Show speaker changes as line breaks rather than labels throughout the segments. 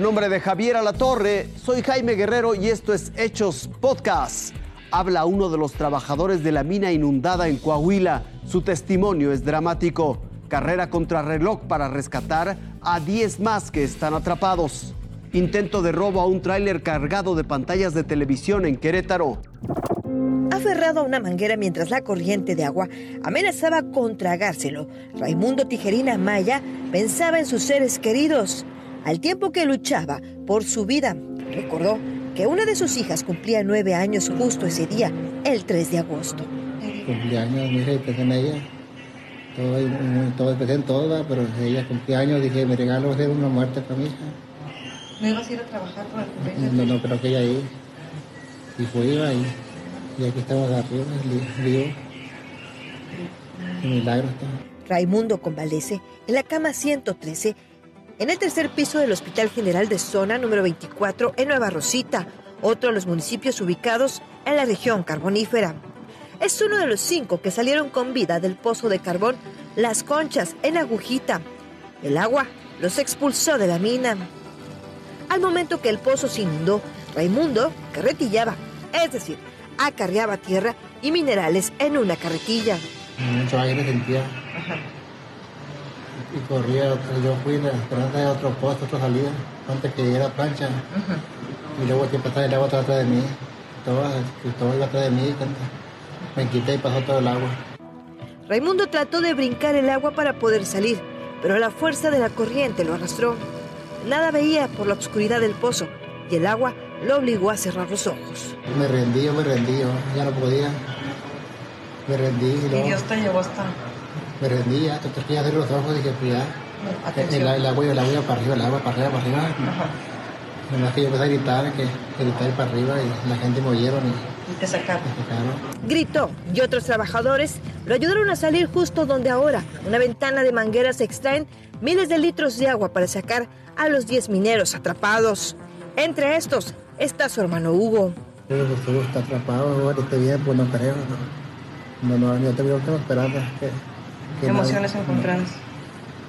A nombre de Javier Alatorre, soy Jaime Guerrero y esto es Hechos Podcast. Habla uno de los trabajadores de la mina inundada en Coahuila. Su testimonio es dramático. Carrera contra reloj para rescatar a 10 más que están atrapados. Intento de robo a un tráiler cargado de pantallas de televisión en Querétaro.
Aferrado a una manguera mientras la corriente de agua amenazaba con tragárselo, Raimundo Tijerina Maya pensaba en sus seres queridos, al tiempo que luchaba por su vida. Recordó que una de sus hijas cumplía nueve años justo ese día, el 3 de agosto.
Cumpleaños, mi hija, y pensé en ella. Todo, todo pensé en todo, pero ella cumpleaños, dije, me regalo hacer una muerte para mi hija.
¿No ibas a ir a trabajar por el cumpleaños?
No, no, pero que ella ahí. Y fue iba y, y aquí estamos arriba, vivo. Un milagro está.
Raimundo convalece en la cama 113 en el tercer piso del Hospital General de Zona número 24 en Nueva Rosita, otro de los municipios ubicados en la región carbonífera. Es uno de los cinco que salieron con vida del pozo de carbón Las Conchas en Agujita. El agua los expulsó de la mina. Al momento que el pozo se inundó, Raimundo carretillaba, es decir, acarreaba tierra y minerales en una carretilla.
Aire sentía. Y corría, yo fui la esperanza de otro posto, otra salida, antes que llegara la plancha. Y luego que pasaba el agua atrás de mí. Todo, todo iba atrás de mí. Me quité y pasó todo el agua.
Raimundo trató de brincar el agua para poder salir, pero la fuerza de la corriente lo arrastró. Nada veía por la oscuridad del pozo y el agua lo obligó a cerrar los ojos.
Me rendí, yo me rendí, yo ya no podía. Me rendí. Y,
Y
luego
Dios te llevó hasta...
me rendí, ya, entonces que abrir los ojos y dije, pues ya. El, el agua, el agua para arriba, el agua para arriba, para arriba. Nomás que yo empecé a gritar, que, que gritar para arriba y la gente me oyeron y
Y te sacaron.
sacaron.
Gritó y otros trabajadores lo ayudaron a salir justo donde ahora, una ventana de mangueras se extraen miles de litros de agua para sacar a los 10 mineros atrapados. Entre estos está su hermano Hugo.
Pero pues Hugo está atrapado, ahorita bien, pues no creo. No, no, no yo tengo, tengo esperanza. Que, que no-
Emociones encontradas.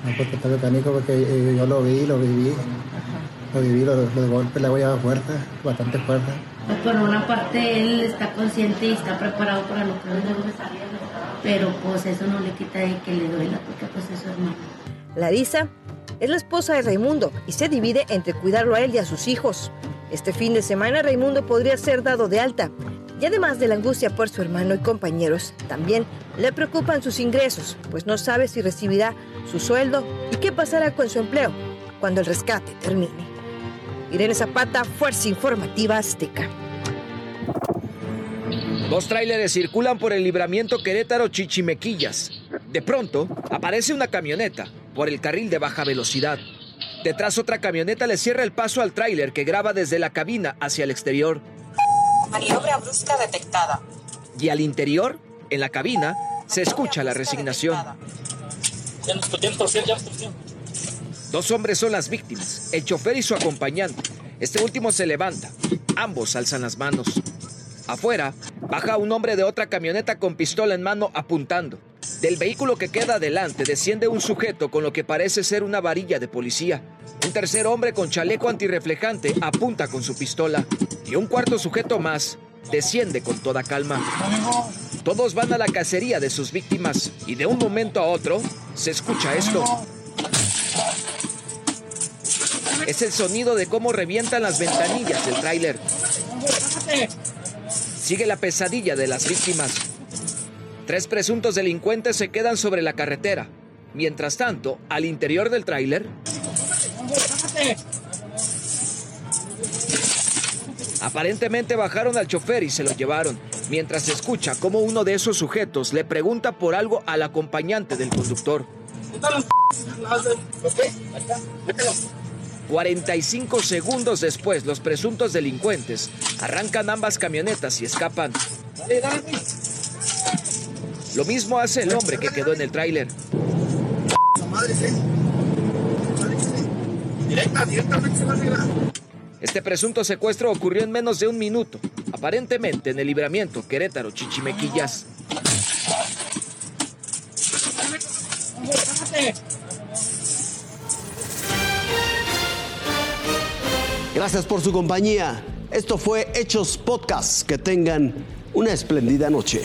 No, porque está mecánico, porque eh, yo lo vi, lo viví. Lo viví, los, los golpes, la huella fuerte, bastante fuerte.
Pues por una parte él está consciente y está preparado para lo que venga, pero pues eso no le quita de que le duela porque pues es su hermano.
Larisa es la esposa de Raimundo y se divide entre cuidarlo a él y a sus hijos. Este fin de semana Raimundo podría ser dado de alta. Y además de la angustia por su hermano y compañeros, también le preocupan sus ingresos, pues no sabe si recibirá su sueldo y qué pasará con su empleo cuando el rescate termine. Irene Zapata, Fuerza Informativa Azteca.
Dos tráileres circulan por el libramiento Querétaro Chichimequillas. De pronto, aparece una camioneta por el carril de baja velocidad. Detrás otra camioneta le cierra el paso al tráiler que graba desde la cabina hacia el exterior.
Maniobra brusca detectada.
Y al interior, en la cabina, se escucha la resignación. Dos hombres son las víctimas, el chofer y su acompañante. Este último se levanta. Ambos alzan las manos. Afuera, baja un hombre de otra camioneta con pistola en mano apuntando. Del vehículo que queda adelante desciende un sujeto con lo que parece ser una varilla de policía. Un tercer hombre con chaleco antirreflejante apunta con su pistola. Y un cuarto sujeto más desciende con toda calma. Todos van a la cacería de sus víctimas y de un momento a otro se escucha esto. Es el sonido de cómo revientan las ventanillas del tráiler. Sigue la pesadilla de las víctimas. Tres presuntos delincuentes se quedan sobre la carretera. Mientras tanto, al interior del tráiler, aparentemente bajaron al chofer y se lo llevaron, mientras se escucha cómo uno de esos sujetos le pregunta por algo al acompañante del conductor. 45 segundos después, los presuntos delincuentes arrancan ambas camionetas y escapan. Lo mismo hace el hombre que quedó en el tráiler. Este presunto secuestro ocurrió en menos de un minuto, aparentemente en el libramiento Querétaro Chichimequillas.
Gracias por su compañía. Esto fue Hechos Podcast. Que tengan una espléndida noche.